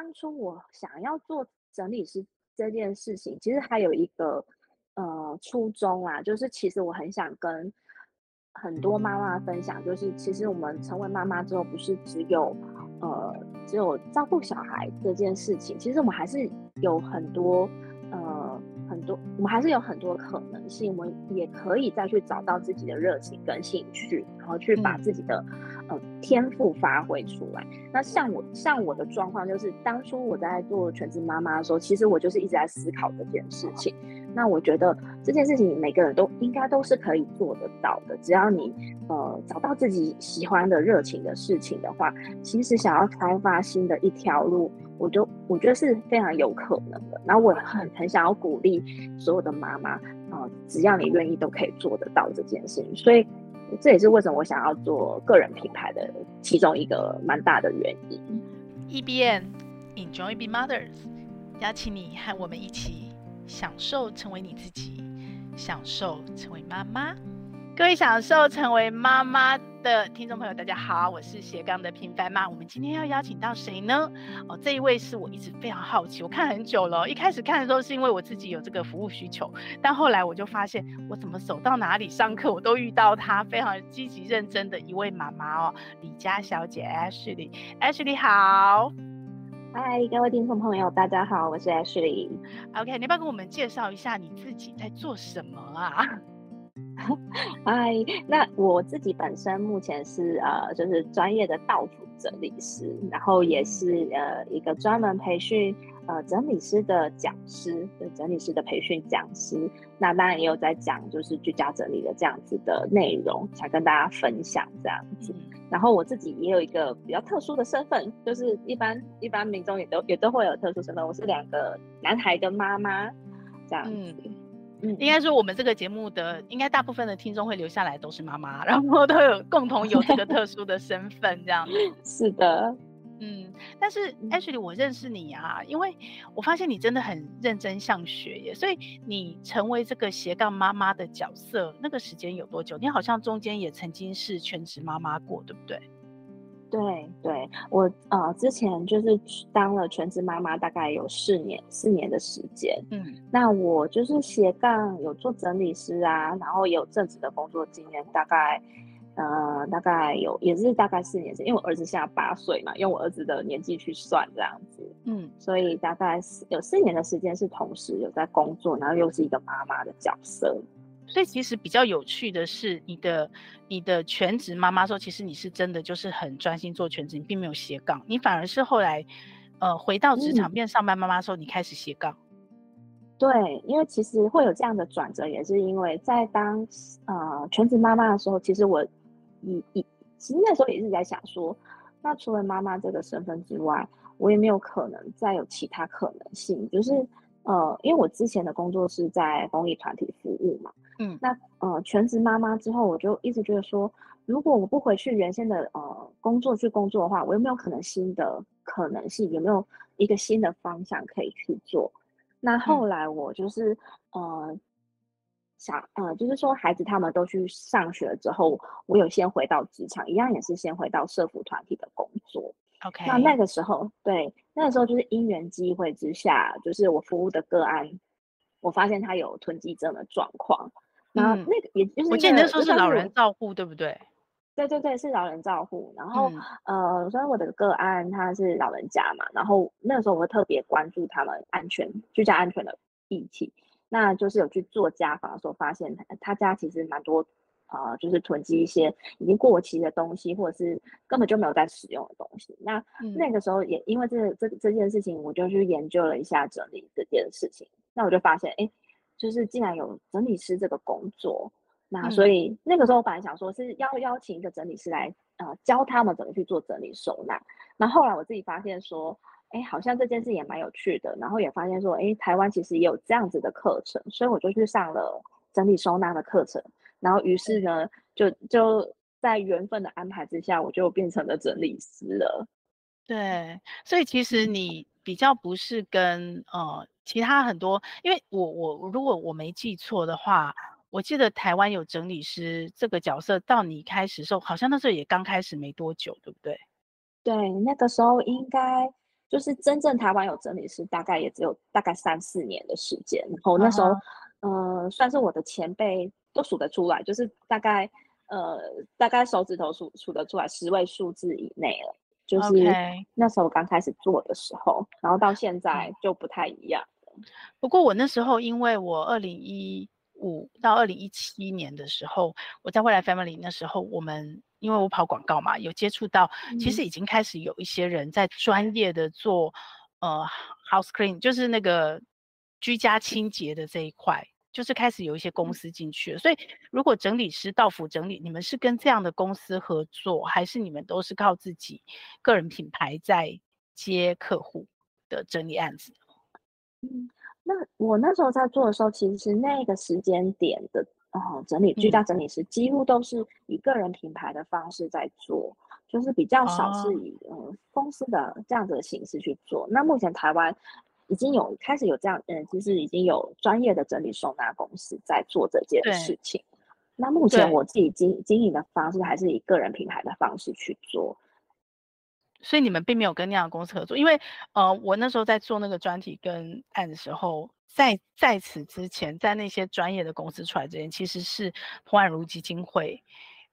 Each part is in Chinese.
当初我想要做整理师这件事情，其实还有一个呃初衷啊，就是其实我很想跟很多妈妈分享，就是其实我们成为妈妈之后，不是只有呃只有照顾小孩这件事情，其实我们还是有很多呃。很多，我们还是有很多可能性，我们也可以再去找到自己的热情跟兴趣，然后去把自己的、嗯、天赋发挥出来。那像我像我的状况，就是当初我在做全职妈妈的时候，其实我就是一直在思考这件事情。那我觉得这件事情每个人都应该都是可以做得到的，只要你呃找到自己喜欢的热情的事情的话，其实想要开发新的一条路。我就我觉得是非常有可能的，然后我很很想要鼓励所有的妈妈啊、呃，只要你愿意，都可以做得到这件事情。所以这也是为什么我想要做个人品牌的其中一个蛮大的原因。EBN Enjoy Being Mothers，邀请你和我们一起享受成为你自己，享受成为妈妈。各位享受成为妈妈的听众朋友，大家好，我是斜杠的平凡妈。我们今天要邀请到谁呢？哦，这一位是我一直非常好奇，我看很久了。一开始看的时候是因为我自己有这个服务需求，但后来我就发现，我怎么走到哪里上课，我都遇到她非常积极认真的一位妈妈哦，李佳小姐 Ashley。Ashley 好，嗨，各位听众朋友，大家好，我是 Ashley。OK，你要不要跟我们介绍一下你自己在做什么啊？嗨，那我自己本身目前是呃，就是专业的道府整理师，然后也是呃一个专门培训呃整理师的讲师，对，整理师的培训讲师。那当然也有在讲就是居家整理的这样子的内容，想跟大家分享这样子。然后我自己也有一个比较特殊的身份，就是一般一般民众也都也都会有特殊身份，我是两个男孩的妈妈这样子。嗯应该说，我们这个节目的应该大部分的听众会留下来都是妈妈，然后都有共同有这个特殊的身份这样子。是的，嗯。但是 Ashley，我认识你啊，因为我发现你真的很认真向学耶，所以你成为这个斜杠妈妈的角色，那个时间有多久？你好像中间也曾经是全职妈妈过，对不对？对对，我呃之前就是当了全职妈妈，大概有四年四年的时间。嗯，那我就是斜杠有做整理师啊，然后也有正职的工作经验，大概呃大概有也是大概四年因为我儿子现在八岁嘛，用我儿子的年纪去算这样子。嗯，所以大概有四年的时间是同时有在工作，然后又是一个妈妈的角色。所以其实比较有趣的是，你的你的全职妈妈说，其实你是真的就是很专心做全职，你并没有斜杠，你反而是后来，呃，回到职场变上班妈妈的时候，你开始斜杠。对，因为其实会有这样的转折，也是因为在当呃全职妈妈的时候，其实我以以其实那时候也是在想说，那除了妈妈这个身份之外，我也没有可能再有其他可能性，就是呃，因为我之前的工作是在公益团体服务嘛。嗯，那呃，全职妈妈之后，我就一直觉得说，如果我不回去原先的呃工作去工作的话，我有没有可能新的可能性？有没有一个新的方向可以去做？那后来我就是、嗯、呃想呃，就是说孩子他们都去上学之后，我有先回到职场，一样也是先回到社福团体的工作。OK，那那个时候，对，那个时候就是因缘机会之下，就是我服务的个案，我发现他有囤积症的状况。然后那个也就是、那个，我记得那时候是老人照护，对不对？对对对，是老人照护。然后、嗯、呃，所以我的个案他是老人家嘛，然后那个时候我会特别关注他们安全、居家安全的议题。那就是有去做家访的时候，发现他他家其实蛮多啊、呃，就是囤积一些已经过期的东西，或者是根本就没有在使用的东西。那、嗯、那个时候也因为这这这件事情，我就去研究了一下整理这件事情。那我就发现，哎。就是竟然有整理师这个工作，那所以那个时候我本来想说是要邀请一个整理师来，呃，教他们怎么去做整理收纳。那后来我自己发现说，哎，好像这件事也蛮有趣的。然后也发现说，哎，台湾其实也有这样子的课程，所以我就去上了整理收纳的课程。然后于是呢，就就在缘分的安排之下，我就变成了整理师了。对，所以其实你比较不是跟呃。其他很多，因为我我如果我没记错的话，我记得台湾有整理师这个角色，到你开始的时候，好像那时候也刚开始没多久，对不对？对，那个时候应该就是真正台湾有整理师，大概也只有大概三四年的时间。然后那时候，uh huh. 呃，算是我的前辈都数得出来，就是大概呃大概手指头数数得出来十位数字以内了。就是那时候刚开始做的时候.然后到现在就不太一样。不过我那时候，因为我二零一五到二零一七年的时候，我在未来 Family 那时候，我们因为我跑广告嘛，有接触到，其实已经开始有一些人在专业的做、嗯、呃 house clean，就是那个居家清洁的这一块，就是开始有一些公司进去了。所以如果整理师到府整理，你们是跟这样的公司合作，还是你们都是靠自己个人品牌在接客户的整理案子？嗯，那我那时候在做的时候，其实那个时间点的，哦，整理居家整理师几乎都是以个人品牌的方式在做，就是比较少是以、哦、呃公司的这样子的形式去做。那目前台湾已经有开始有这样，嗯、呃，其实已经有专业的整理收纳公司在做这件事情。对那目前我自己经对经营的方式还是以个人品牌的方式去做。所以你们并没有跟那样的公司合作，因为呃，我那时候在做那个专题跟案的时候，在在此之前，在那些专业的公司出来之前，其实是彭婉如基金会。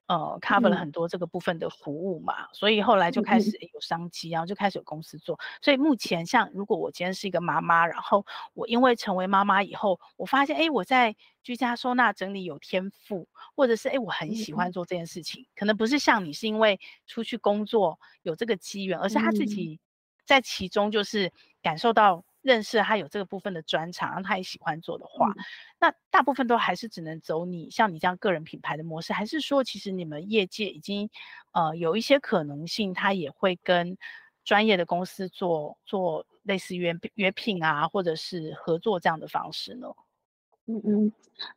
呃，cover 了很多这个部分的服务嘛，嗯、所以后来就开始有商机，然后就开始有公司做。所以目前，像如果我今天是一个妈妈，然后我因为成为妈妈以后，我发现，哎，我在居家收纳整理有天赋，或者是哎，我很喜欢做这件事情，嗯、可能不是像你是因为出去工作有这个机缘，而是他自己在其中就是感受到。认识他有这个部分的专长，让他也喜欢做的话，嗯、那大部分都还是只能走你像你这样个人品牌的模式，还是说其实你们业界已经呃有一些可能性，他也会跟专业的公司做做类似约约聘啊，或者是合作这样的方式呢？嗯嗯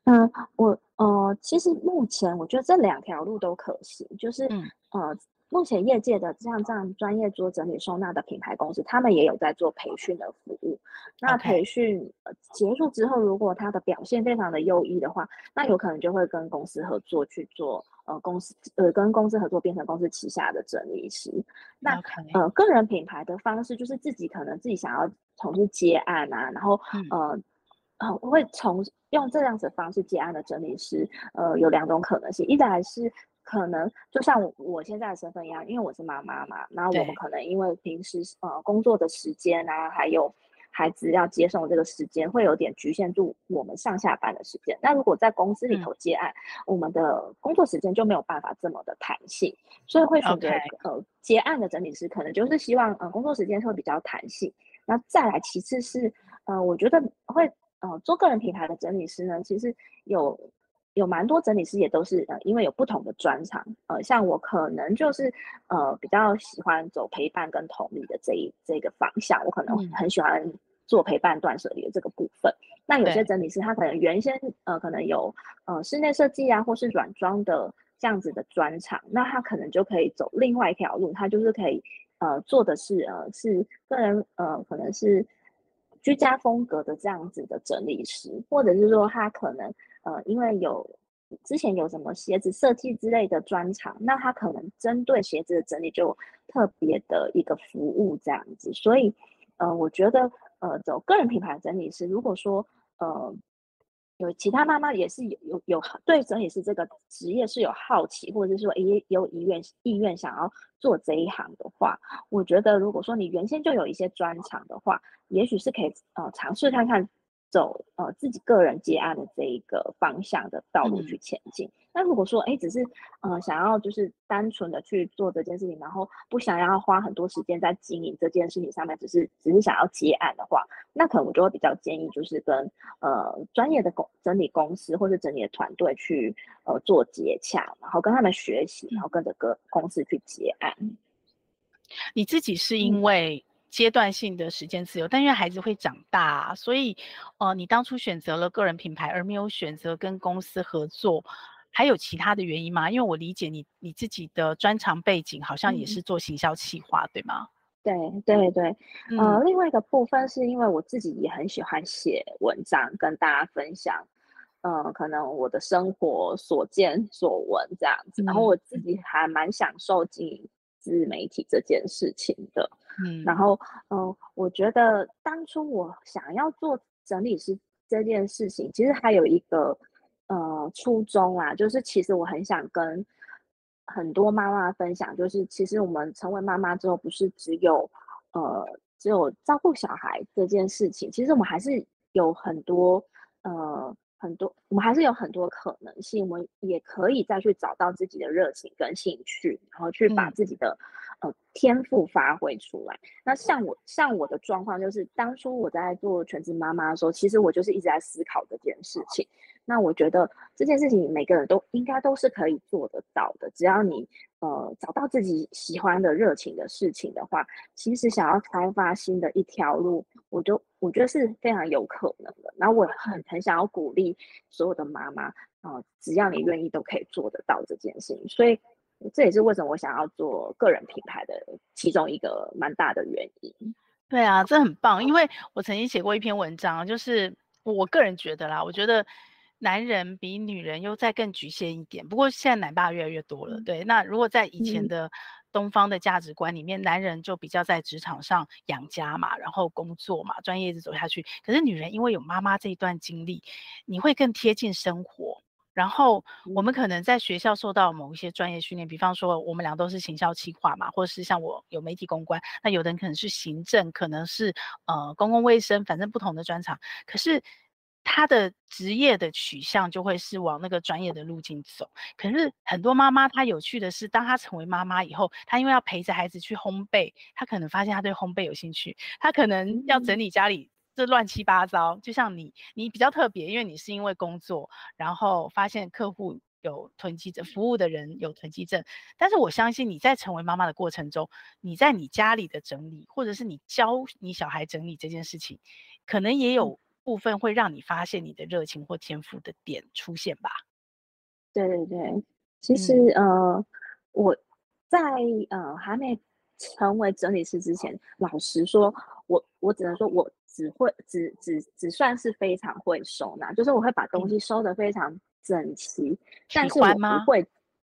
嗯，我呃其实目前我觉得这两条路都可行，就是、嗯、呃。目前业界的像这样专业做整理收纳的品牌公司，他们也有在做培训的服务。那培训结束之后，如果他的表现非常的优异的话，那有可能就会跟公司合作去做呃公司呃跟公司合作变成公司旗下的整理师。那呃个人品牌的方式就是自己可能自己想要从事接案啊，然后呃、嗯、呃会从用这样子的方式接案的整理师，呃有两种可能性，一来是。可能就像我我现在的身份一样，因为我是妈妈嘛，然后我们可能因为平时呃工作的时间啊，还有孩子要接送这个时间，会有点局限住我们上下班的时间。那如果在公司里头接案，嗯、我们的工作时间就没有办法这么的弹性，所以会选择.呃接案的整理师，可能就是希望呃工作时间会比较弹性。那再来，其次是呃我觉得会呃做个人品牌的整理师呢，其实有。有蛮多整理师也都是呃，因为有不同的专长，呃，像我可能就是呃比较喜欢走陪伴跟同理的这一这个方向，我可能很喜欢做陪伴断舍离的这个部分。嗯、那有些整理师他可能原先呃可能有呃室内设计啊或是软装的这样子的专长，那他可能就可以走另外一条路，他就是可以呃做的是呃是个人呃可能是居家风格的这样子的整理师，或者是说他可能。呃，因为有之前有什么鞋子设计之类的专长，那他可能针对鞋子的整理就特别的一个服务这样子，所以呃，我觉得呃，走个人品牌整理师，如果说呃有其他妈妈也是有有有对整理师这个职业是有好奇，或者是说也有意愿意愿想要做这一行的话，我觉得如果说你原先就有一些专长的话，也许是可以呃尝试看看。走呃自己个人接案的这一个方向的道路去前进。嗯、那如果说哎，只是呃想要就是单纯的去做这件事情，然后不想要花很多时间在经营这件事情上面，只是只是想要接案的话，那可能我就会比较建议就是跟呃专业的公整理公司或者整理的团队去呃做接洽，然后跟他们学习，然后跟着个公司去接案。你自己是因为、嗯？阶段性的时间自由，但因为孩子会长大，所以，呃，你当初选择了个人品牌，而没有选择跟公司合作，还有其他的原因吗？因为我理解你你自己的专长背景好像也是做行销企划，嗯、对吗？对对对，呃，嗯、另外一个部分是因为我自己也很喜欢写文章，跟大家分享，呃，可能我的生活所见所闻这样子，嗯、然后我自己还蛮享受经营自媒体这件事情的。嗯，然后嗯、呃，我觉得当初我想要做整理师这件事情，其实还有一个呃初衷啊，就是其实我很想跟很多妈妈分享，就是其实我们成为妈妈之后，不是只有呃只有照顾小孩这件事情，其实我们还是有很多呃。很多，我们还是有很多可能性，我们也可以再去找到自己的热情跟兴趣，然后去把自己的、嗯、呃天赋发挥出来。那像我，像我的状况就是，当初我在做全职妈妈的时候，其实我就是一直在思考这件事情。那我觉得这件事情每个人都应该都是可以做得到的，只要你呃找到自己喜欢的热情的事情的话，其实想要开发新的一条路，我就。我觉得是非常有可能的，然后我很很想要鼓励所有的妈妈啊、呃，只要你愿意，都可以做得到这件事情。所以这也是为什么我想要做个人品牌的其中一个蛮大的原因。对啊，这很棒，因为我曾经写过一篇文章，就是我个人觉得啦，我觉得男人比女人又再更局限一点。不过现在奶爸越来越多了，对。那如果在以前的、嗯东方的价值观里面，男人就比较在职场上养家嘛，然后工作嘛，专业一直走下去。可是女人因为有妈妈这一段经历，你会更贴近生活。然后我们可能在学校受到某一些专业训练，比方说我们俩都是行销企划嘛，或者是像我有媒体公关，那有的人可能是行政，可能是呃公共卫生，反正不同的专长。可是。他的职业的取向就会是往那个专业的路径走。可是很多妈妈，她有趣的是，当她成为妈妈以后，她因为要陪着孩子去烘焙，她可能发现她对烘焙有兴趣，她可能要整理家里这乱七八糟。就像你，你比较特别，因为你是因为工作，然后发现客户有囤积症，服务的人有囤积症。但是我相信你在成为妈妈的过程中，你在你家里的整理，或者是你教你小孩整理这件事情，可能也有。部分会让你发现你的热情或天赋的点出现吧？对对对，其实、嗯、呃，我在呃还没成为整理师之前，老实说，我我只能说我只会只只只算是非常会收纳，就是我会把东西收得非常整齐，嗯、但是我不会，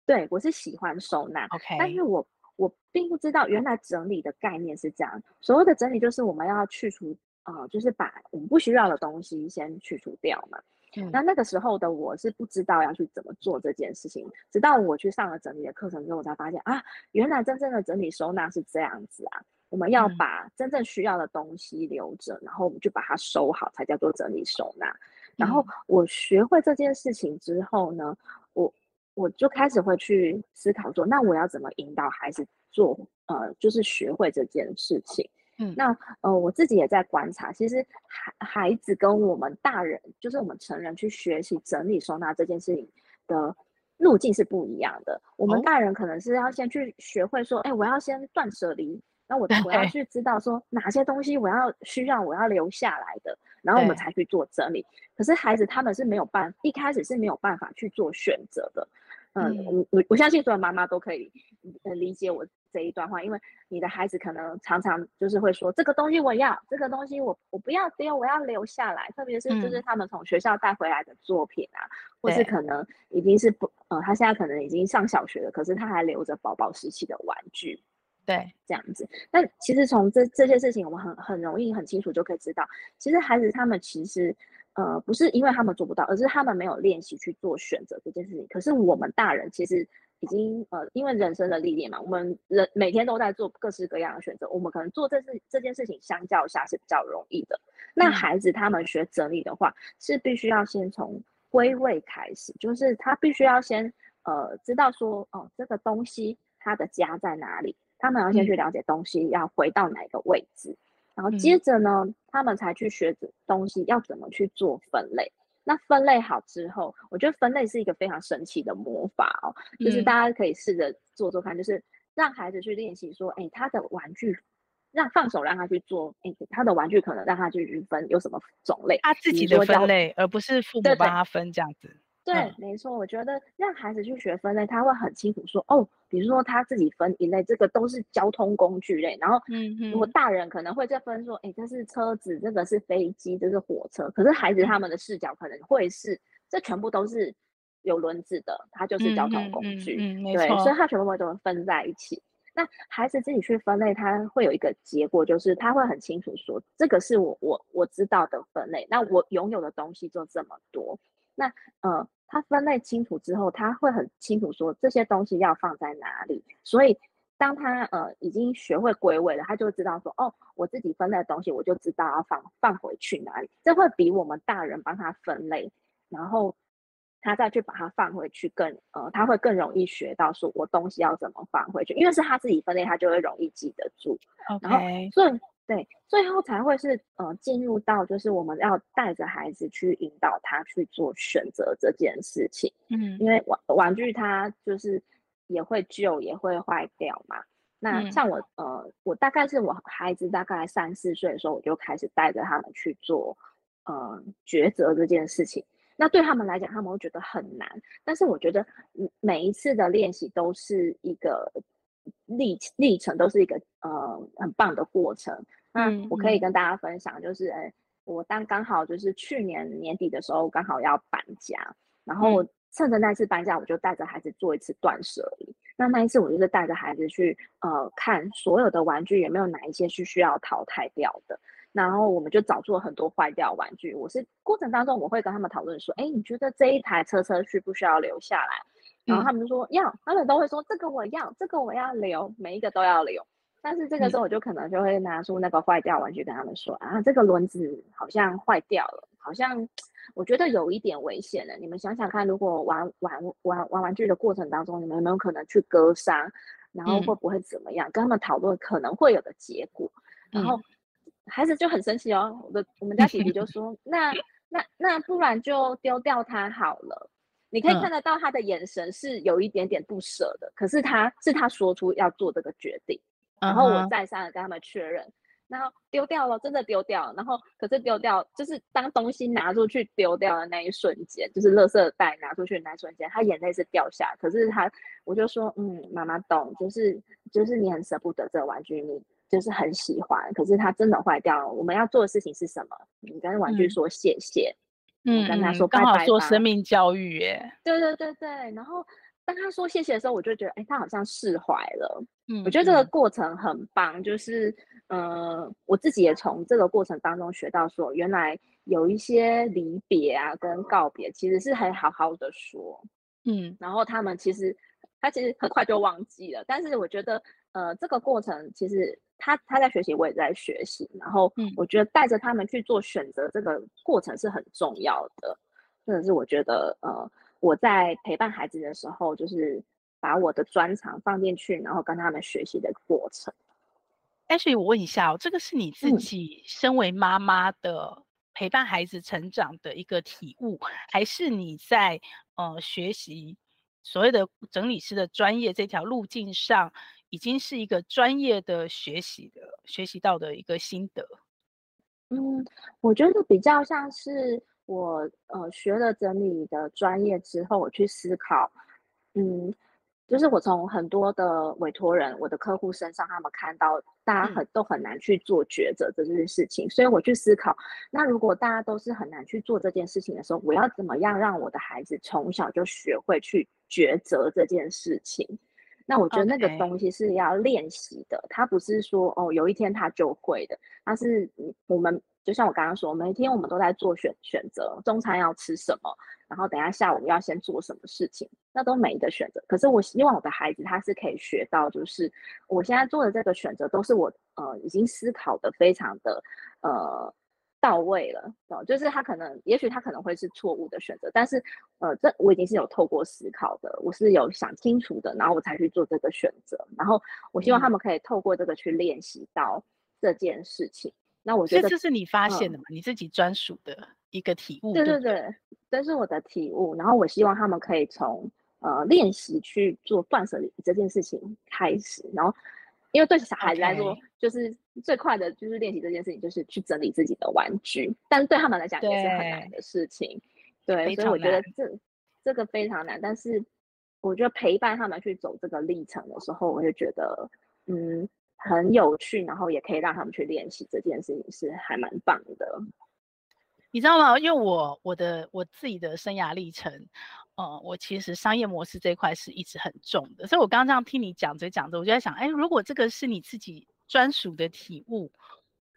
对，我是喜欢收纳，OK，但是我我并不知道原来整理的概念是这样，所谓的整理就是我们要去除。啊、呃，就是把我们不需要的东西先去除掉嘛。嗯，那那个时候的我是不知道要去怎么做这件事情，直到我去上了整理的课程之后，我才发现啊，原来真正的整理收纳是这样子啊。我们要把真正需要的东西留着，嗯、然后我们就把它收好，才叫做整理收纳。然后我学会这件事情之后呢，我我就开始会去思考说，那我要怎么引导孩子做？呃，就是学会这件事情。嗯，那呃，我自己也在观察，其实孩孩子跟我们大人，就是我们成人去学习整理收纳这件事情的路径是不一样的。我们大人可能是要先去学会说，哎、欸，我要先断舍离，那我我要去知道说哪些东西我要需要我要留下来的，然后我们才去做整理。可是孩子他们是没有办，一开始是没有办法去做选择的。嗯，我我我相信所有妈妈都可以理解我这一段话，因为你的孩子可能常常就是会说，这个东西我要，这个东西我我不要丢，我要留下来。特别是就是他们从学校带回来的作品啊，嗯、或是可能已经是不，呃，他现在可能已经上小学了，可是他还留着宝宝时期的玩具，对，这样子。那其实从这这些事情，我们很很容易很清楚就可以知道，其实孩子他们其实。呃，不是因为他们做不到，而是他们没有练习去做选择这件事情。可是我们大人其实已经呃，因为人生的历练嘛，我们人每天都在做各式各样的选择，我们可能做这事这件事情相较下是比较容易的。那孩子他们学整理的话，是必须要先从归位开始，就是他必须要先呃知道说，哦、呃，这个东西它的家在哪里，他们要先去了解东西要回到哪个位置。然后接着呢，嗯，他们才去学着东西要怎么去做分类。那分类好之后，我觉得分类是一个非常神奇的魔法哦，就是大家可以试着做做看，就是让孩子去练习说，哎，他的玩具，让放手让他去做，哎，他的玩具可能让他去分有什么种类，他自己的分类，而不是父母帮他分这样子。对，嗯、没错，我觉得让孩子去学分类，他会很清楚说，哦，比如说他自己分一类，这个都是交通工具类，然后，嗯嗯，如果大人可能会再分说，哎，这是车子，这个是飞机，这是火车，可是孩子他们的视角可能会是，嗯、这全部都是有轮子的，它就是交通工具，嗯嗯嗯嗯、对，所以他全部会都分在一起。那孩子自己去分类，他会有一个结果，就是他会很清楚说，这个是我我我知道的分类，那我拥有的东西就这么多。那呃，他分类清楚之后，他会很清楚说这些东西要放在哪里。所以当他呃已经学会归位了，他就知道说，哦，我自己分类的东西，我就知道要放放回去哪里。这会比我们大人帮他分类，然后。他再去把它放回去更，呃，他会更容易学到说我东西要怎么放回去，因为是他自己分类，他就会容易记得住。然后所以对，最后才会是呃进入到就是我们要带着孩子去引导他去做选择这件事情。嗯，因为玩玩具它就是也会旧也会坏掉嘛。那像我、嗯、呃，我大概是我孩子大概三四岁的时候，我就开始带着他们去做呃抉择这件事情。那对他们来讲，他们会觉得很难。但是我觉得，每一次的练习都是一个历历程，都是一个呃很棒的过程。那我可以跟大家分享，就是，我当刚好就是去年年底的时候，刚好要搬家，然后趁着那次搬家，我就带着孩子做一次断舍离。那那一次，我就是带着孩子去呃看所有的玩具有没有哪一些是需要淘汰掉的。然后我们就找出了很多坏掉玩具。我是过程当中，我会跟他们讨论说：“哎，你觉得这一台车车需不需要留下来？”然后他们说要，他们都会说：“这个我要，这个我要留，每一个都要留。”但是这个时候，我就可能就会拿出那个坏掉玩具跟他们说：“啊，这个轮子好像坏掉了，好像我觉得有一点危险了。你们想想看，如果玩玩玩玩玩具的过程当中，你们有没有可能去割伤？然后会不会怎么样？跟他们讨论可能会有的结果，然后。”孩子就很生气哦，我的我们家弟弟就说：“那那那不然就丢掉它好了。”你可以看得到他的眼神是有一点点不舍的，嗯、可是他是他说出要做这个决定，然后我再三的跟他们确认，然后丢掉了，真的丢掉了，然后可是丢掉就是当东西拿出去丢掉的那一瞬间，就是垃圾袋拿出去的那一瞬间，他眼泪是掉下，可是他我就说：“嗯，妈妈懂，就是就是你很舍不得这个玩具，你。”就是很喜欢，可是它真的坏掉了。我们要做的事情是什么？你跟玩具说谢谢，嗯，跟他说拜拜。刚好做生命教育耶。对对对对。然后当他说谢谢的时候，我就觉得，哎，他好像释怀了。嗯，我觉得这个过程很棒。就是，嗯、呃，我自己也从这个过程当中学到，说原来有一些离别啊跟告别，其实是很好好的说。嗯，然后他们其实他其实很快就忘记了。但是我觉得，呃，这个过程其实。他他在学习，我也在学习。然后，我觉得带着他们去做选择，这个过程是很重要的。真的是我觉得，呃，我在陪伴孩子的时候，就是把我的专长放进去，然后跟他们学习的过程。Ashley，我问一下哦，这个是你自己身为妈妈的陪伴孩子成长的一个体悟，还是你在呃学习所谓的整理师的专业这条路径上？已经是一个专业的学习的学习到的一个心得。嗯，我觉得比较像是我呃学了整理的专业之后，我去思考，嗯，就是我从很多的委托人、我的客户身上，他们看到大家很都很难去做抉择这件事情，嗯，所以我去思考，那如果大家都是很难去做这件事情的时候，我要怎么样让我的孩子从小就学会去抉择这件事情？那我觉得那个东西是要练习的.它不是说哦有一天他就会的，它是我们就像我刚刚说，每天我们都在做选选择，中餐要吃什么，然后等一下下午要先做什么事情，那都没得选择。可是我希望我的孩子他是可以学到，就是我现在做的这个选择都是我呃已经思考的非常的呃。到位了，哦，就是他可能，也许他可能会是错误的选择，但是，呃，这我已经是有透过思考的，我是有想清楚的，然后我才去做这个选择，然后我希望他们可以透过这个去练习到这件事情。嗯、那我觉得这是你发现的嘛，嗯、你自己专属的一个体悟。对对对，这是我的体悟，然后我希望他们可以从呃练习去做断舍离这件事情开始，然后。因为对小孩子来说，就是最快的就是练习这件事情，就是去整理自己的玩具。但是对他们来讲也是很难的事情，对，对，所以我觉得这这个非常难。但是我觉得陪伴他们去走这个历程的时候，我就觉得嗯很有趣，然后也可以让他们去练习这件事情，是还蛮棒的。你知道吗？因为我我的我自己的生涯历程，呃，我其实商业模式这一块是一直很重的，所以我刚刚这样听你讲着讲着，我就在想，哎，如果这个是你自己专属的体悟，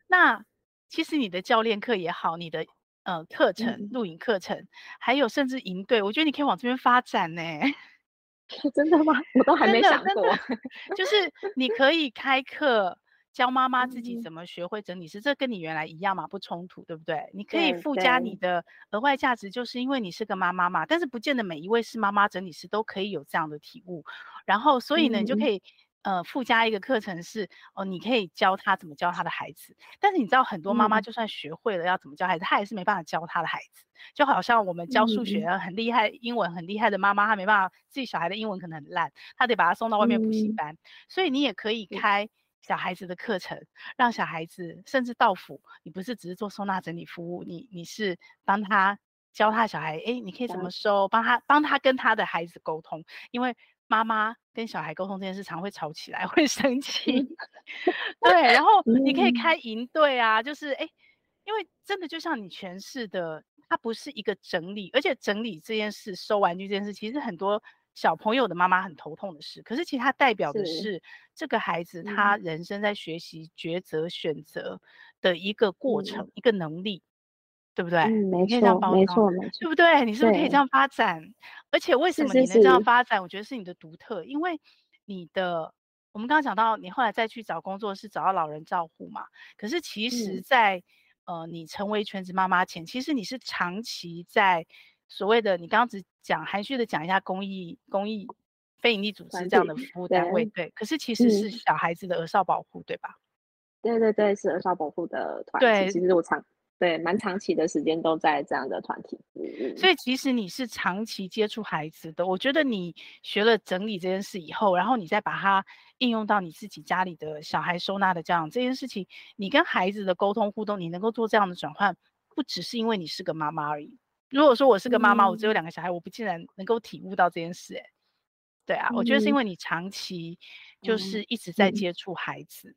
那其实你的教练课也好，你的呃课程、录影课程，还有甚至营队，我觉得你可以往这边发展呢。真的吗？我都还没想过，就是你可以开课。教妈妈自己怎么学会整理师，嗯、这跟你原来一样嘛，不冲突，对不对？你可以附加你的额外价值，就是因为你是个妈妈嘛。但是不见得每一位是妈妈整理师都可以有这样的体悟。然后，所以呢，你就可以、嗯、呃附加一个课程是哦，你可以教他怎么教他的孩子。但是你知道，很多妈妈就算学会了要怎么教孩子，她、嗯、也是没办法教她的孩子。就好像我们教数学很厉害、嗯、英文很厉害的妈妈，她没办法自己小孩的英文可能很烂，她得把他送到外面补习班。嗯、所以你也可以开。小孩子的课程，让小孩子甚至到府，你不是只是做收纳整理服务，你你是帮他教他小孩，哎，你可以怎么收，帮他帮他跟他的孩子沟通，因为妈妈跟小孩沟通这件事常会吵起来，会生气。对，然后你可以开营队啊，就是哎，因为真的就像你诠释的，它不是一个整理，而且整理这件事，收玩具这件事，其实很多。小朋友的妈妈很头痛的事，可是其实它代表的是，是这个孩子他人生在学习抉择选择的一个过程，嗯、一个能力，对不对？嗯，没错，没错，没错，对不对？你是不是可以这样发展？而且为什么你能这样发展？我觉得是你的独特，因为你的我们刚刚讲到，你后来再去找工作是找到老人照护嘛？可是其实在，在、嗯、呃你成为全职妈妈前，其实你是长期在。所谓的，你刚刚只讲含蓄的讲一下公益、公益、非营利组织这样的服务单位，对，对。可是其实是小孩子的儿少保护，嗯、对吧？对对对，是儿少保护的团体。对，其实我长对蛮长期的时间都在这样的团体服务。所以其实你是长期接触孩子的。我觉得你学了整理这件事以后，然后你再把它应用到你自己家里的小孩收纳的这样这件事情，你跟孩子的沟通互动，你能够做这样的转换，不只是因为你是个妈妈而已。如果说我是个妈妈，嗯、我只有两个小孩，我不竟然能够体悟到这件事，哎，对啊、嗯，我觉得是因为你长期就是一直在接触孩子，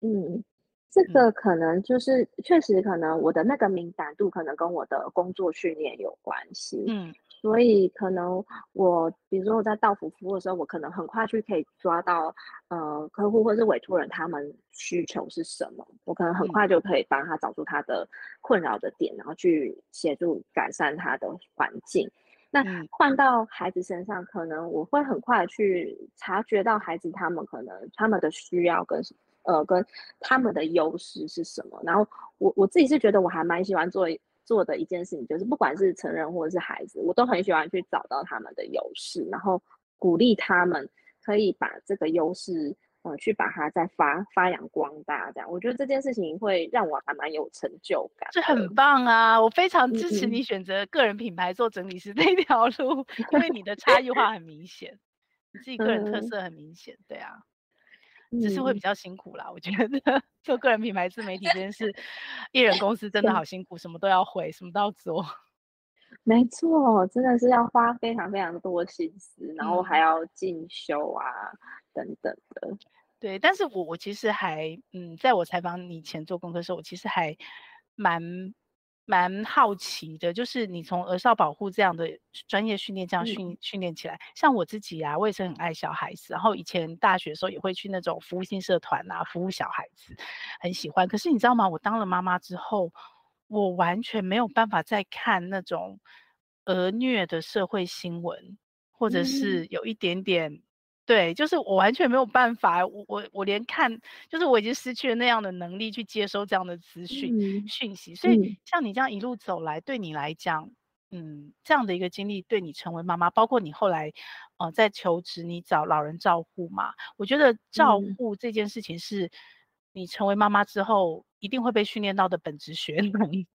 嗯，嗯，这个可能就是确实可能我的那个敏感度可能跟我的工作训练有关系，嗯。所以可能我，比如说我在到府服务的时候，我可能很快就可以抓到，呃，客户或者是委托人他们需求是什么，我可能很快就可以帮他找出他的困扰的点，然后去协助改善他的环境。那换到孩子身上，可能我会很快去察觉到孩子他们可能他们的需要跟呃跟他们的优势是什么。然后我我自己是觉得我还蛮喜欢做。做的一件事情就是，不管是成人或者是孩子，我都很喜欢去找到他们的优势，然后鼓励他们可以把这个优势，呃，去把它再发发扬光大。这样，我觉得这件事情会让我还蛮有成就感。这很棒啊！我非常支持你选择个人品牌做整理师这条路，嗯嗯，因为你的差异化很明显，你自己个人特色很明显，对啊。只是会比较辛苦啦，嗯、我觉得做个人品牌自媒体这件事，艺人公司真的好辛苦，什么都要会，什么都要做。没错，真的是要花非常非常多心思，然后还要进修啊、嗯、等等的。对，但是我我其实还嗯，在我采访你前做功课的时候，我其实还蛮。蛮好奇的，就是你从儿少保护这样的专业训练这样训训练起来，像我自己啊，我也是很爱小孩子，然后以前大学的时候也会去那种服务性社团啊，服务小孩子，很喜欢。可是你知道吗？我当了妈妈之后，我完全没有办法再看那种儿虐的社会新闻，或者是有一点点。对，就是我完全没有办法，我我我连看，就是我已经失去了那样的能力去接收这样的资讯、嗯、讯息。所以像你这样一路走来，对你来讲，嗯，这样的一个经历，对你成为妈妈，包括你后来，呃，在求职，你找老人照护嘛，我觉得照护这件事情是你成为妈妈之后一定会被训练到的本职学 能。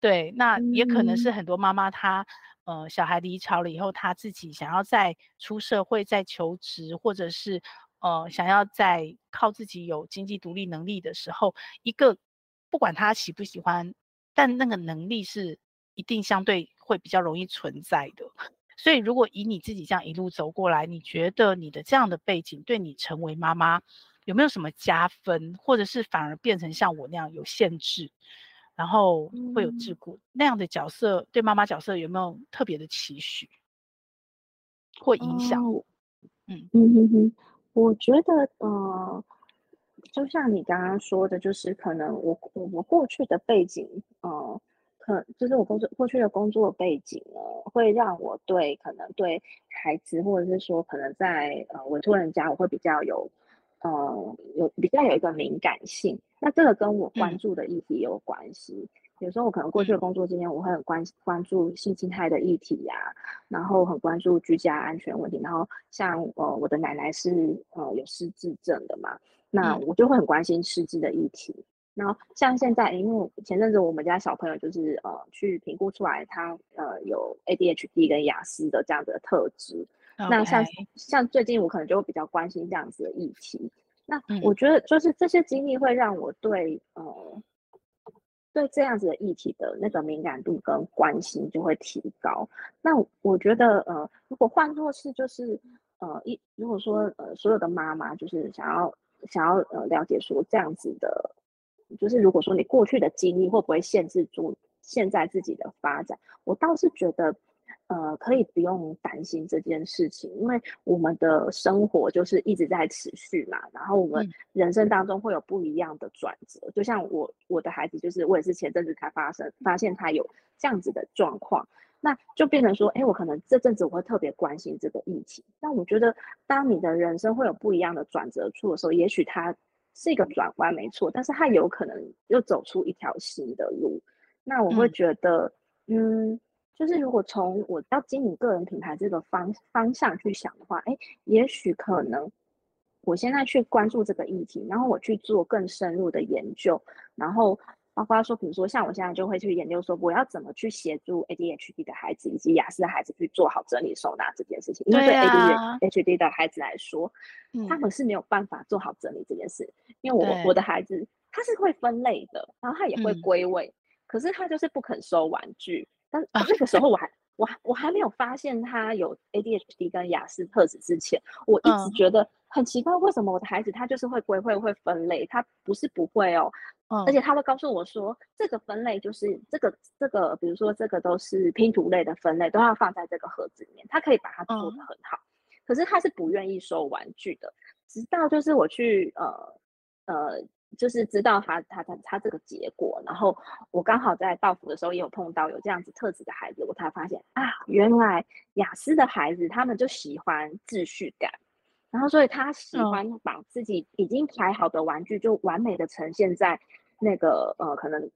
对，那也可能是很多妈妈她。呃，小孩离巢了以后，他自己想要再出社会、再求职，或者是呃，想要再靠自己有经济独立能力的时候，一个不管他喜不喜欢，但那个能力是一定相对会比较容易存在的。所以，如果以你自己这样一路走过来，你觉得你的这样的背景对你成为妈妈有没有什么加分，或者是反而变成像我那样有限制？然后会有桎梏、嗯、那样的角色，对妈妈角色有没有特别的期许或影响？哦、嗯嗯哼哼，我觉得呃，就像你刚刚说的，就是可能我我我过去的背景，呃，可就是我工作过去的工作背景呢，会让我对可能对孩子，或者是说可能在呃委托人家，我会比较有。呃，有比较有一个敏感性，那这个跟我关注的议题有关系。嗯、有时候我可能过去的工作经验，我会很关关注性侵害的议题呀、啊，然后很关注居家安全问题。然后像呃，我的奶奶是呃有失智症的嘛，那我就会很关心失智的议题。嗯、然后像现在，因为前阵子我们家小朋友就是呃去评估出来他呃有 ADHD 跟雅思的这样的特质。那像像最近我可能就会比较关心这样子的议题。那我觉得就是这些经历会让我对呃对这样子的议题的那个敏感度跟关心就会提高。那我觉得呃如果换作是就是呃一如果说呃所有的妈妈就是想要想要呃了解说这样子的，就是如果说你过去的经历会不会限制住现在自己的发展，我倒是觉得。呃，可以不用担心这件事情，因为我们的生活就是一直在持续嘛。然后我们人生当中会有不一样的转折，嗯、就像我我的孩子，就是我也是前阵子才发生发现他有这样子的状况，那就变成说，哎，我可能这阵子我会特别关心这个疫情。那我觉得，当你的人生会有不一样的转折处的时候，也许它是一个转弯，没错，但是它有可能又走出一条新的路。那我会觉得，嗯。嗯就是如果从我要经营个人品牌这个方方向去想的话，哎，也许可能我现在去关注这个议题，然后我去做更深入的研究，然后包括说，比如说像我现在就会去研究说，我要怎么去协助 ADHD 的孩子以及雅思的孩子去做好整理收纳这件事情，因为对 ADHD 的孩子来说，嗯、他们是没有办法做好整理这件事，因为我我的孩子他是会分类的，然后他也会归位，嗯、可是他就是不肯收玩具。但那个时候我还我还我还没有发现他有 ADHD 跟雅思特质之前，我一直觉得很奇怪，为什么我的孩子他就是会归会会分类，他不是不会哦，而且他会告诉我说，这个分类就是这个这个，比如说这个都是拼图类的分类，都要放在这个盒子里面，他可以把它做得很好，可是他是不愿意收玩具的，直到就是我去呃呃。就是知道他他他他这个结果，然后我刚好在到府的时候也有碰到有这样子特质的孩子，我才发现啊，原来雅思的孩子他们就喜欢秩序感，然后所以他喜欢把自己已经排好的玩具就完美的呈现在那个呃可能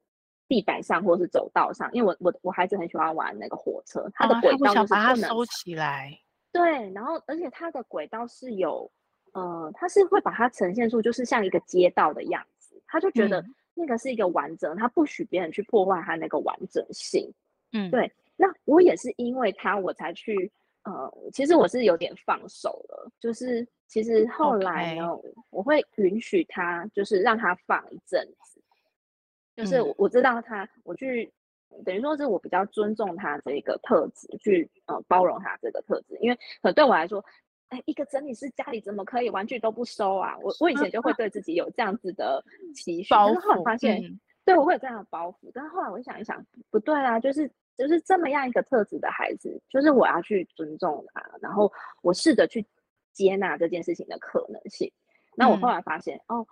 地板上或是走道上，因为我我我孩子很喜欢玩那个火车，他的轨道就是不能、啊、把它收起来，对，然后而且他的轨道是有。呃，他是会把它呈现出就是像一个街道的样子，他就觉得那个是一个完整，嗯、他不许别人去破坏他那个完整性。嗯，对。那我也是因为他，我才去呃，其实我是有点放手了，就是其实后来呢.我会允许他，就是让他放一阵子，就是我知道他，我去等于说是我比较尊重他这个特质，去呃包容他这个特质，因为可对我来说。哎，一个整理师家里怎么可以玩具都不收啊？我我以前就会对自己有这样子的期许，但是后来发现，嗯、对我会有这样的包袱。但是后来我想一想，不对啊，就是就是这么样一个特质的孩子，就是我要去尊重他，然后我试着去接纳这件事情的可能性。那我后来发现，嗯、哦，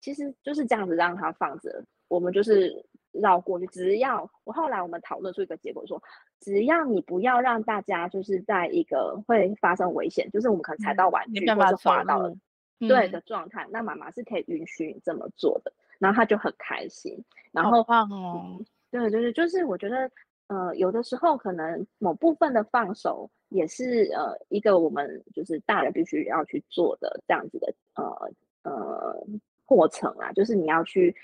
其实就是这样子让他放着，我们就是。绕过去，只要我后来我们讨论出一个结果说，说只要你不要让大家就是在一个会发生危险，就是我们可能踩到玩具或者滑到了对的状态，嗯、那妈妈是可以允许你这么做的，然后他就很开心。然后，哦、对对对，就是我觉得呃，有的时候可能某部分的放手也是呃一个我们就是大人必须要去做的这样子的呃呃过程啊，就是你要去。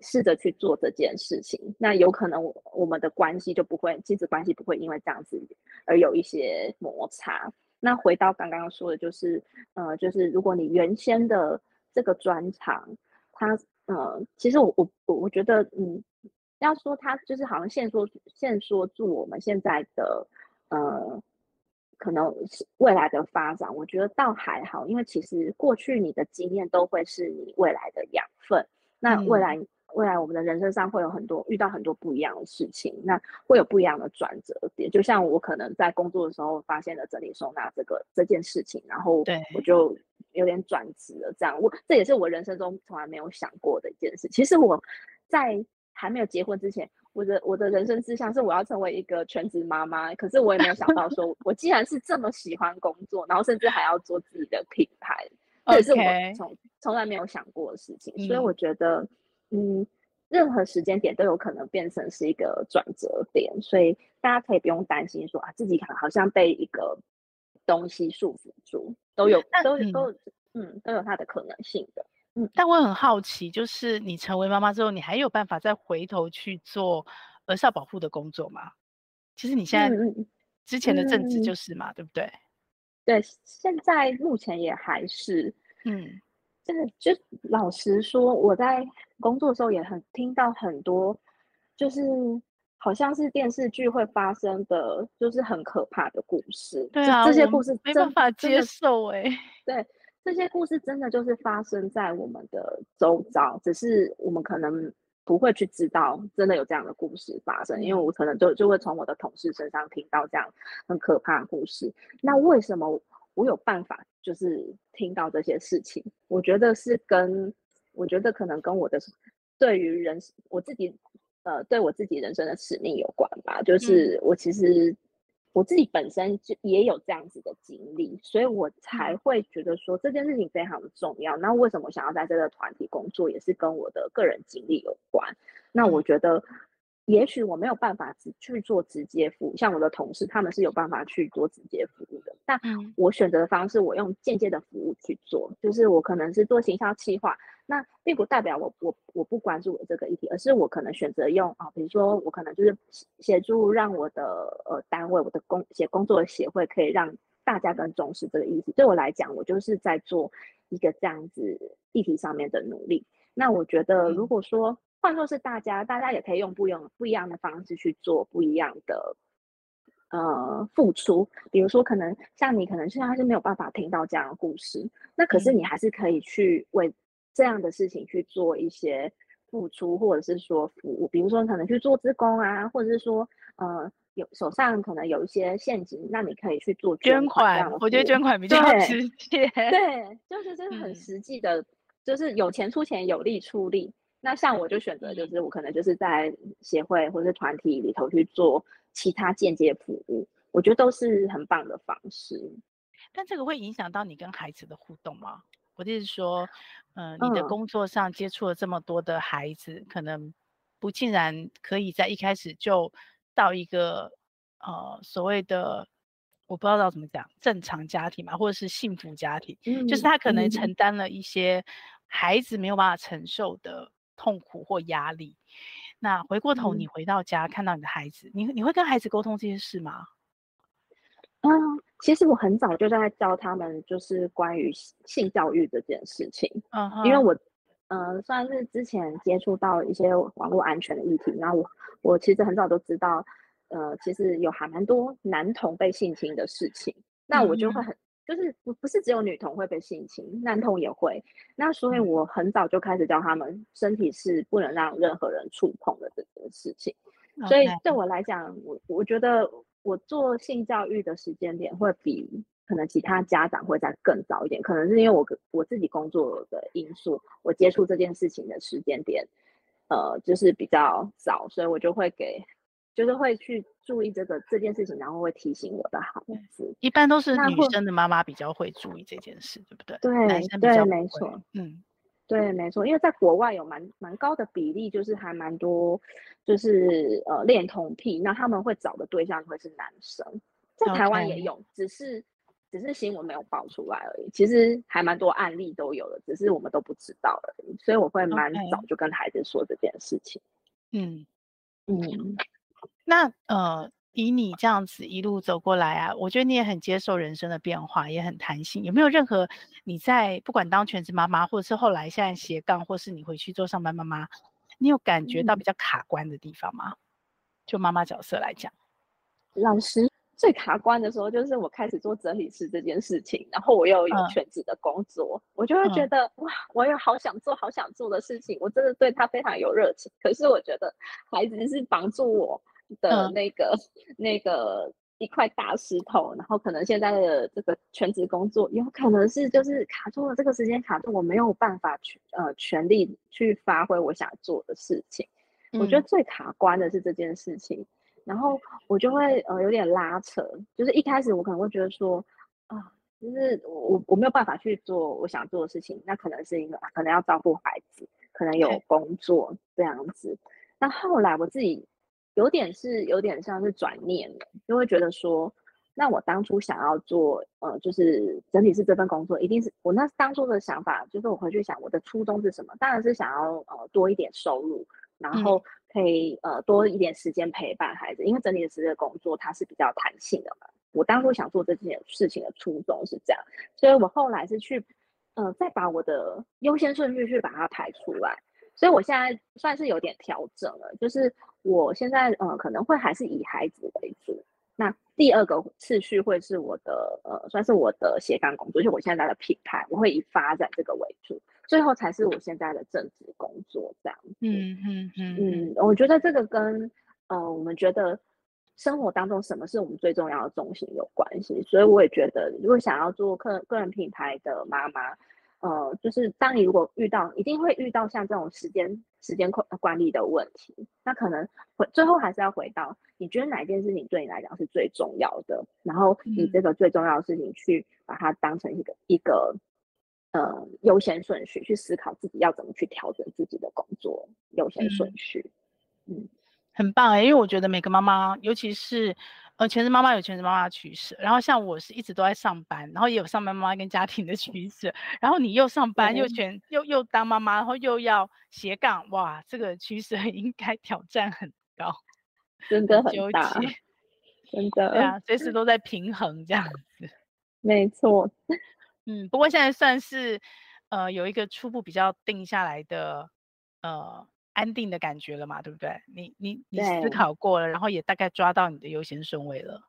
试着去做这件事情，那有可能我们的关系就不会，亲子关系不会因为这样子而有一些摩擦。那回到刚刚说的，就是呃，就是如果你原先的这个专长，它呃，其实我我我我觉得，嗯，要说它就是好像限缩限缩住我们现在的呃，可能是未来的发展，我觉得倒还好，因为其实过去你的经验都会是你未来的养分。那未来。未来我们的人生上会有很多遇到很多不一样的事情，那会有不一样的转折点。就像我可能在工作的时候发现了整理收纳这个这件事情，然后我就有点转职了。这样，我这也是我人生中从来没有想过的一件事。其实我在还没有结婚之前，我的我的人生志向是我要成为一个全职妈妈。可是我也没有想到说，我既然是这么喜欢工作，然后甚至还要做自己的品牌，这也是我从从来没有想过的事情。所以我觉得。嗯，任何时间点都有可能变成是一个转折点，所以大家可以不用担心说啊，自己可能好像被一个东西束缚住，都有，都有，都，嗯，都有它的可能性的。嗯，但我很好奇，就是你成为妈妈之后，你还有办法再回头去做儿少保护的工作吗？其实你现在之前的正职就是嘛，嗯、对不对？对，现在目前也还是，嗯。就老实说，我在工作的时候也很听到很多，就是好像是电视剧会发生的，就是很可怕的故事。对啊，这些故事没办法接受哎、欸。对，这些故事真的就是发生在我们的周遭，只是我们可能不会去知道，真的有这样的故事发生，因为我可能就就会从我的同事身上听到这样很可怕的故事。那为什么？我有办法，就是听到这些事情，我觉得是跟，我觉得可能跟我的对于人我自己，呃，对我自己人生的使命有关吧。就是我其实我自己本身就也有这样子的经历，所以我才会觉得说这件事情非常的重要。那为什么我想要在这个团体工作，也是跟我的个人经历有关。那我觉得。也许我没有办法去做直接服务，像我的同事，他们是有办法去做直接服务的。但我选择的方式，我用间接的服务去做，就是我可能是做行销企划，那并不代表我我我不关注我这个议题，而是我可能选择用啊，比如说我可能就是协助让我的呃单位，我的工写工作的协会，可以让大家更重视这个议题。对我来讲，我就是在做一个这样子议题上面的努力。那我觉得，如果说，换作是大家，大家也可以用不用不一样的方式去做不一样的呃付出。比如说，可能像你，可能现在是没有办法听到这样的故事，那可是你还是可以去为这样的事情去做一些付出，或者是说服务。比如说，可能去做志工啊，或者是说呃有手上可能有一些现金，那你可以去做捐款。捐款，我觉得捐款比较直 接。对，就是这是很实际的，嗯，就是有钱出钱，有力出力。那像我就选择，就是我可能就是在协会或者是团体里头去做其他间接服务，我觉得都是很棒的方式。但这个会影响到你跟孩子的互动吗？我就是说，呃，你的工作上接触了这么多的孩子，嗯、可能不竟然可以在一开始就到一个呃所谓的我不知道怎么讲正常家庭嘛，或者是幸福家庭，嗯、就是他可能承担了一些孩子没有办法承受的。痛苦或压力，那回过头，你回到家、嗯、看到你的孩子，你你会跟孩子沟通这些事吗？嗯，其实我很早就在教他们，就是关于性教育这件事情。嗯，因为我，嗯、呃，算是之前接触到一些网络安全的议题，然后我我其实很早都知道，呃，其实有还蛮多男童被性侵的事情，那我就会很。嗯就是不不是只有女童会被性侵，男童也会。那所以我很早就开始教他们，身体是不能让任何人触碰的这件事情。Okay. 所以对我来讲，我我觉得我做性教育的时间点会比可能其他家长会在更早一点。可能是因为我我自己工作的因素，我接触这件事情的时间点，呃，就是比较早，所以我就会给。就是会去注意这个这件事情，然后会提醒我的孩子。一般都是女生的妈妈比较会注意这件事，对不对？对，对，没错。嗯，对，没错。因为在国外有蛮蛮高的比例，就是还蛮多，就是呃恋童癖，那他们会找的对象会是男生。在台湾也有，Okay. 只是只是新闻没有爆出来而已。其实还蛮多案例都有的，只是我们都不知道而已。所以我会蛮早就跟孩子说这件事情。嗯嗯。那呃，以你这样子一路走过来啊，我觉得你也很接受人生的变化，也很弹性。有没有任何你在不管当全职妈妈，或者是后来现在斜杠，或是你回去做上班妈妈，你有感觉到比较卡关的地方吗？嗯、就妈妈角色来讲，老师最卡关的时候，就是我开始做整理师这件事情，然后我又有全职的工作，嗯、我就会觉得、嗯、哇，我有好想做、好想做的事情，我真的对他非常有热情。可是我觉得孩子是绑住我的那个、嗯、那个一块大石头，然后可能现在的这个全职工作有可能是就是卡住了，这个时间卡住，我没有办法去呃全力去发挥我想做的事情。嗯、我觉得最卡关的是这件事情。然后我就会呃有点拉扯，就是一开始我可能会觉得说啊，就是我我没有办法去做我想做的事情，那可能是因为啊，可能要照顾孩子，可能有工作这样子。那后来我自己有点是有点像是转念了，就会觉得说，那我当初想要做呃就是整体是这份工作，一定是我那当初的想法，就是我回去想我的初衷是什么，当然是想要呃多一点收入，然后。嗯可以呃多一点时间陪伴孩子，因为整理师的工作它是比较弹性的嘛。我当初想做这件事情的初衷是这样，所以我后来是去呃再把我的优先顺序去把它排出来。所以我现在算是有点调整了，就是我现在呃可能会还是以孩子为主，那第二个次序会是我的呃算是我的斜杠工作，就我现在的品牌，我会以发展这个为主。最后才是我现在的正职工作，这样子。嗯嗯嗯嗯，我觉得这个跟呃，我们觉得生活当中什么是我们最重要的重心有关系。所以我也觉得，如果想要做个个人品牌的妈妈，呃，就是当你如果遇到，一定会遇到像这种时间时间管管理的问题，那可能回最后还是要回到你觉得哪一件事情对你来讲是最重要的，然后你这个最重要的事情去把它当成一个一个。呃，优先顺序去思考自己要怎么去调整自己的工作优先顺序，嗯，嗯很棒哎，因为我觉得每个妈妈，尤其是呃全职妈妈有全职妈妈的取舍，然后像我是一直都在上班，然后也有上班妈妈跟家庭的取舍，然后你又上班又全又又当妈妈，然后又要斜杠，哇，这个取舍应该挑战很高，真的很大，真的，对啊，随时。都在平衡这样子，没错。嗯，不过现在算是，呃，有一个初步比较定下来的，呃，安定的感觉了嘛，对不对？你你你思考过了，然后也大概抓到你的优先顺位了。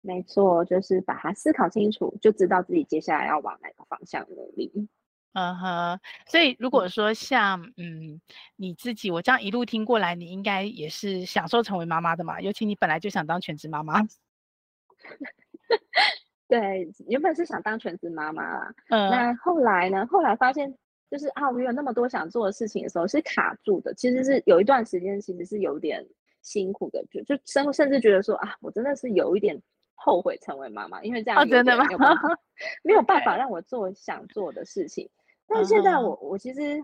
没错，就是把它思考清楚，就知道自己接下来要往哪个方向努力。嗯哼，所以如果说像嗯你自己，我这样一路听过来，你应该也是享受成为妈妈的嘛？尤其你本来就想当全职妈妈。对，原本是想当全职妈妈啦，嗯，那后来呢？后来发现，就是啊，我有那么多想做的事情的时候是卡住的。其实是有一段时间，其实是有点辛苦的，就就甚甚至觉得说啊，我真的是有一点后悔成为妈妈，因为这样真的吗？没有办法让我做想做的事情。但现在我我其实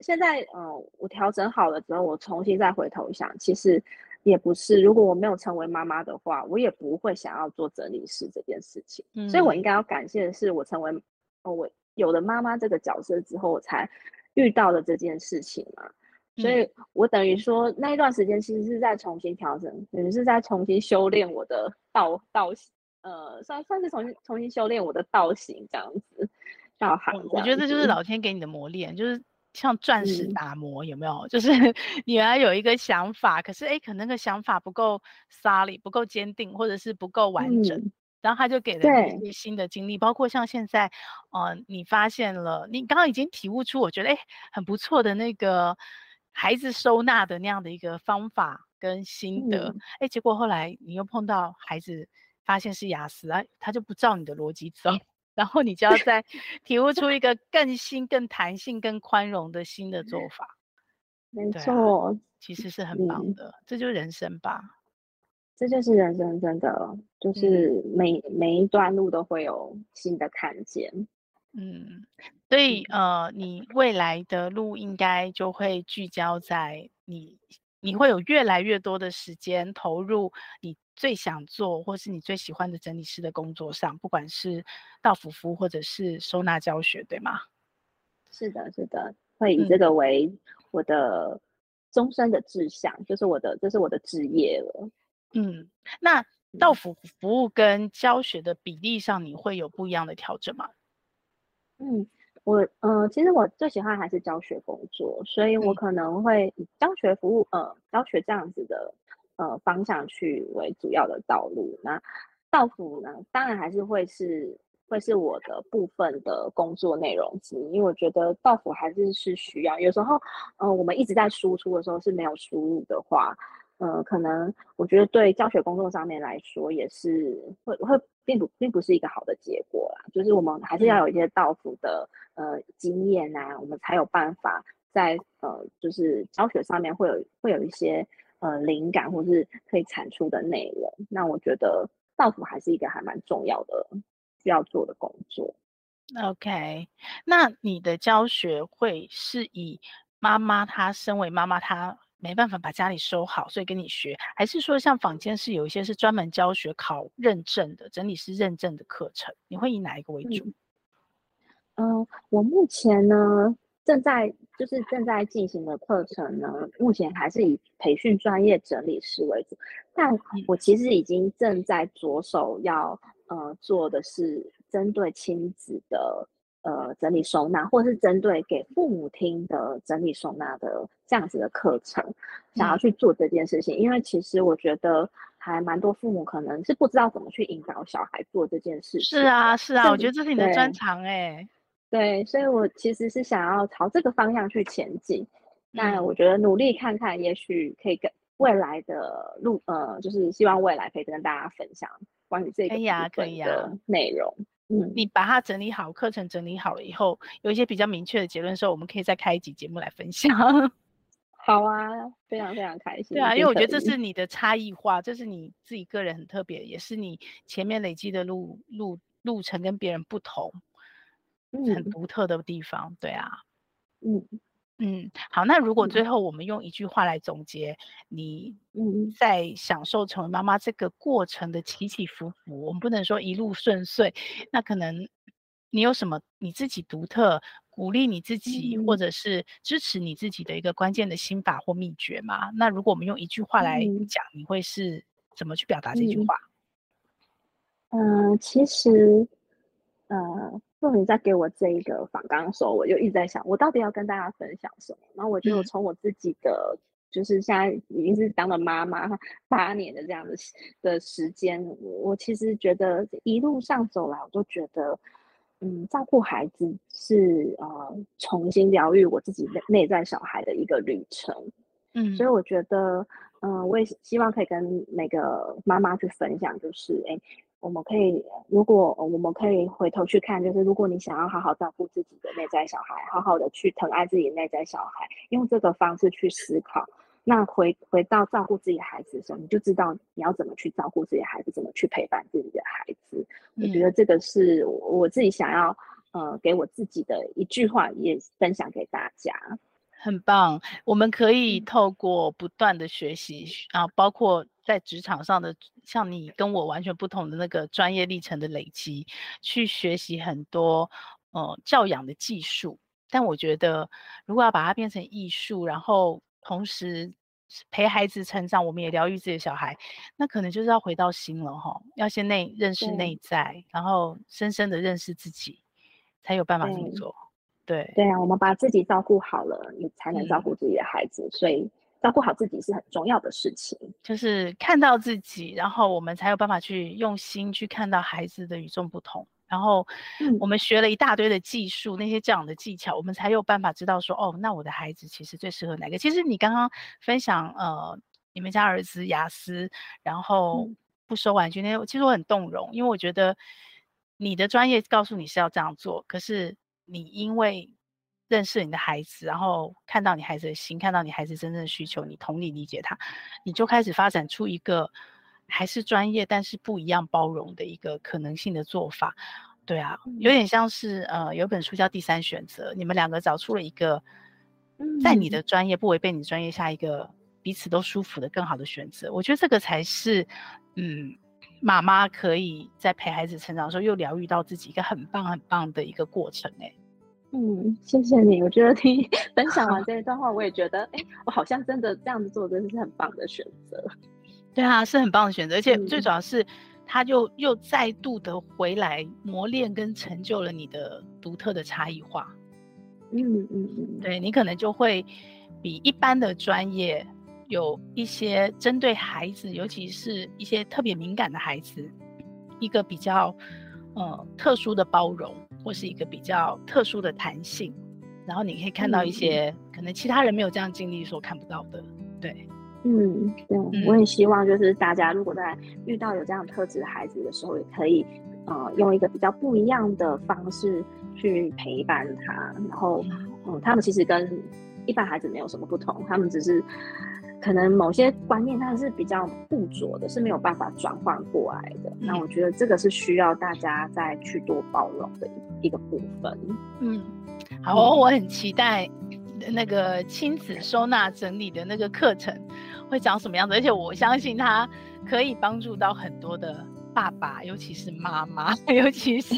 现在呃，我调整好了之后，我重新再回头想，其实。也不是，如果我没有成为妈妈的话，我也不会想要做整理师这件事情。嗯，所以我应该要感谢的是，我成为哦，我有了妈妈这个角色之后，我才遇到了这件事情嘛。所以我等于说那一段时间其实是在重新调整，等于是在重新修炼我的道道，呃，算算是重新重新修炼我的道行这样子。道行，我觉得这就是老天给你的磨练，就是。像钻石打磨，有没有？嗯、就是你原来有一个想法，可是哎，可能那个想法不够 solid，不够坚定，或者是不够完整，嗯、然后他就给了你一些新的经历，包括像现在，呃，你发现了，你刚刚已经体悟出，我觉得哎，很不错的那个孩子收纳的那样的一个方法跟心得，哎、嗯，结果后来你又碰到孩子，发现是雅思，哎，他就不照你的逻辑走。然后你就要再 体悟出一个更新、更弹性、更宽容的新的做法。没错，啊，其实是很棒的，嗯，这就是人生吧。这就是人生，真的就是每、嗯、每一段路都会有新的看见。嗯，所以呃，你未来的路应该就会聚焦在你，你会有越来越多的时间投入你。最想做或是你最喜欢的整理师的工作上，不管是到府服或者是收纳教学，对吗？是的，是的，会以这个为我的终身的志向，嗯、就是我的，这是我的职业了。嗯，那到府服务跟教学的比例上，你会有不一样的调整吗？嗯，我，呃，其实我最喜欢还是教学工作，所以我可能会以教学服务，呃，教学这样子的。呃，方向去为主要的道路。那到府呢，当然还是会是会是我的部分的工作内容之一，因为我觉得道府还是是需要。有时候，呃，我们一直在输出的时候是没有输入的话，呃，可能我觉得对教学工作上面来说也是会会并不并不是一个好的结果啦。就是我们还是要有一些到府的呃经验啊，我们才有办法在呃就是教学上面会有会有一些呃灵感或是可以产出的内容。那我觉得到府还是一个还蛮重要的需要做的工作。OK，那你的教学会是以妈妈她身为妈妈她。没办法把家里收好，所以跟你学，还是说像坊间是有一些是专门教学考认证的整理师认证的课程，你会以哪一个为主？嗯，呃、我目前呢正在就是正在进行的课程呢，目前还是以培训专业整理师为主，但我其实已经正在着手要呃做的是针对亲子的。呃，整理收纳，或是针对给父母听的整理收纳的这样子的课程，想要去做这件事情，嗯、因为其实我觉得还蛮多父母可能是不知道怎么去引导小孩做这件事情。是啊，是啊，我觉得这是你的专长哎。对，所以我其实是想要朝这个方向去前进。那、嗯、我觉得努力看看，也许可以跟未来的路，呃，就是希望未来可以跟大家分享关于这个部分的内容。嗯，你把它整理好，课程整理好了以后，有一些比较明确的结论的时候，我们可以再开一集节目来分享。好啊，非常非常开心。对啊，因为我觉得这是你的差异化，这是你自己个人很特别，也是你前面累积的路路路程跟别人不同，嗯，很独特的地方。对啊，嗯。嗯，好，那如果最后我们用一句话来总结，嗯、你嗯。在享受成为妈妈这个过程的起起伏伏，我们不能说一路顺遂，那可能你有什么你自己独特鼓励你自己，嗯、或者是支持你自己的一个关键的心法或秘诀吗？那如果我们用一句话来讲，嗯、你会是怎么去表达这句话？嗯、呃，其实，呃。就你在给我这一个访纲的时候，我就一直在想，我到底要跟大家分享什么？然后我觉得我从我自己的，嗯、就是现在已经是当了妈妈八年的这样的的时间，我其实觉得一路上走来，我都觉得，嗯，照顾孩子是呃重新疗愈我自己内内在小孩的一个旅程。嗯，所以我觉得，嗯、呃，我也希望可以跟每个妈妈去分享，就是，哎。我们可以，如果我们可以回头去看，就是如果你想要好好照顾自己的内在小孩，好好的去疼爱自己内在小孩，用这个方式去思考，那回回到照顾自己孩子的时候，你就知道你要怎么去照顾自己孩子，怎么去陪伴自己的孩子。我觉得这个是我自己想要，呃，给我自己的一句话，也分享给大家。很棒，我们可以透过不断的学习啊，包括在职场上的，像你跟我完全不同的那个专业历程的累积，去学习很多呃教养的技术。但我觉得，如果要把它变成艺术，然后同时陪孩子成长，我们也疗愈自己的小孩，那可能就是要回到心了哈，要先内认识内在，然后深深的认识自己，才有办法这么做。对对啊，我们把自己照顾好了，你才能照顾自己的孩子，嗯、所以照顾好自己是很重要的事情。就是看到自己，然后我们才有办法去用心去看到孩子的与众不同。然后我们学了一大堆的技术，嗯、那些教养的技巧，我们才有办法知道说，哦，那我的孩子其实最适合哪个？其实你刚刚分享，呃，你们家儿子雅思，然后不收玩具那些，其实我很动容，因为我觉得你的专业告诉你是要这样做，可是。你因为认识你的孩子，然后看到你孩子的心，看到你孩子真正的需求，你同理理解他，你就开始发展出一个还是专业但是不一样包容的一个可能性的做法。对啊，有点像是呃，有本书叫《第三选择》，你们两个找出了一个在你的专业不违背你专业下一个彼此都舒服的更好的选择。我觉得这个才是嗯。妈妈可以在陪孩子成长的时候，又疗愈到自己一个很棒很棒的一个过程哎。嗯，谢谢你。我觉得听 分享完这一段话，我也觉得，哎，我好像真的这样子做，真的是很棒的选择。对啊，是很棒的选择，而且最主要是，他就又再度的回来磨练跟成就了你的独特的差异化。嗯嗯嗯，嗯对，你可能就会比一般的专业。有一些针对孩子，尤其是一些特别敏感的孩子，一个比较呃特殊的包容，或是一个比较特殊的弹性，然后你可以看到一些、嗯、可能其他人没有这样经历所看不到的。对，嗯，对，嗯、我也希望就是大家如果在遇到有这样特质的孩子的时候，也可以呃用一个比较不一样的方式去陪伴他，然后嗯，他们其实跟一般孩子没有什么不同，他们只是。可能某些观念它是比较固着的，是没有办法转换过来的。嗯、那我觉得这个是需要大家再去多包容的一个部分。嗯，好、哦，我很期待那个亲子收纳整理的那个课程会长什么样子，而且我相信它可以帮助到很多的。爸爸，尤其是妈妈，尤其是，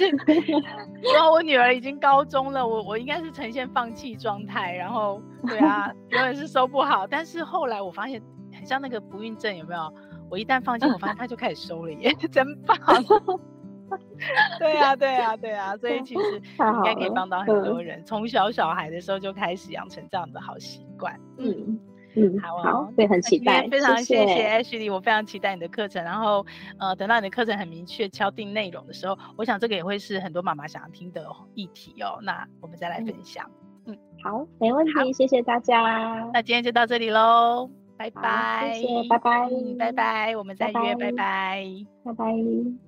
哇，我女儿已经高中了，我我应该是呈现放弃状态，然后，对啊，永远是收不好。但是后来我发现，很像那个不孕症，有没有？我一旦放弃，我发现她就开始收了耶，真棒。对啊，对啊，对啊，所以其实应该可以帮到很多人，从小小孩的时候就开始养成这样的好习惯。嗯。嗯，好，好，对，很期待，非常谢谢 Ashley，我非常期待你的课程。然后，呃，等到你的课程很明确敲定内容的时候，我想这个也会是很多妈妈想要听的议题哦。那我们再来分享。嗯，好，没问题，谢谢大家。那今天就到这里喽，拜拜，谢谢，拜拜，拜拜，我们再约，拜拜，拜拜。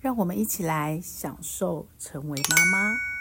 让我们一起来享受成为妈妈。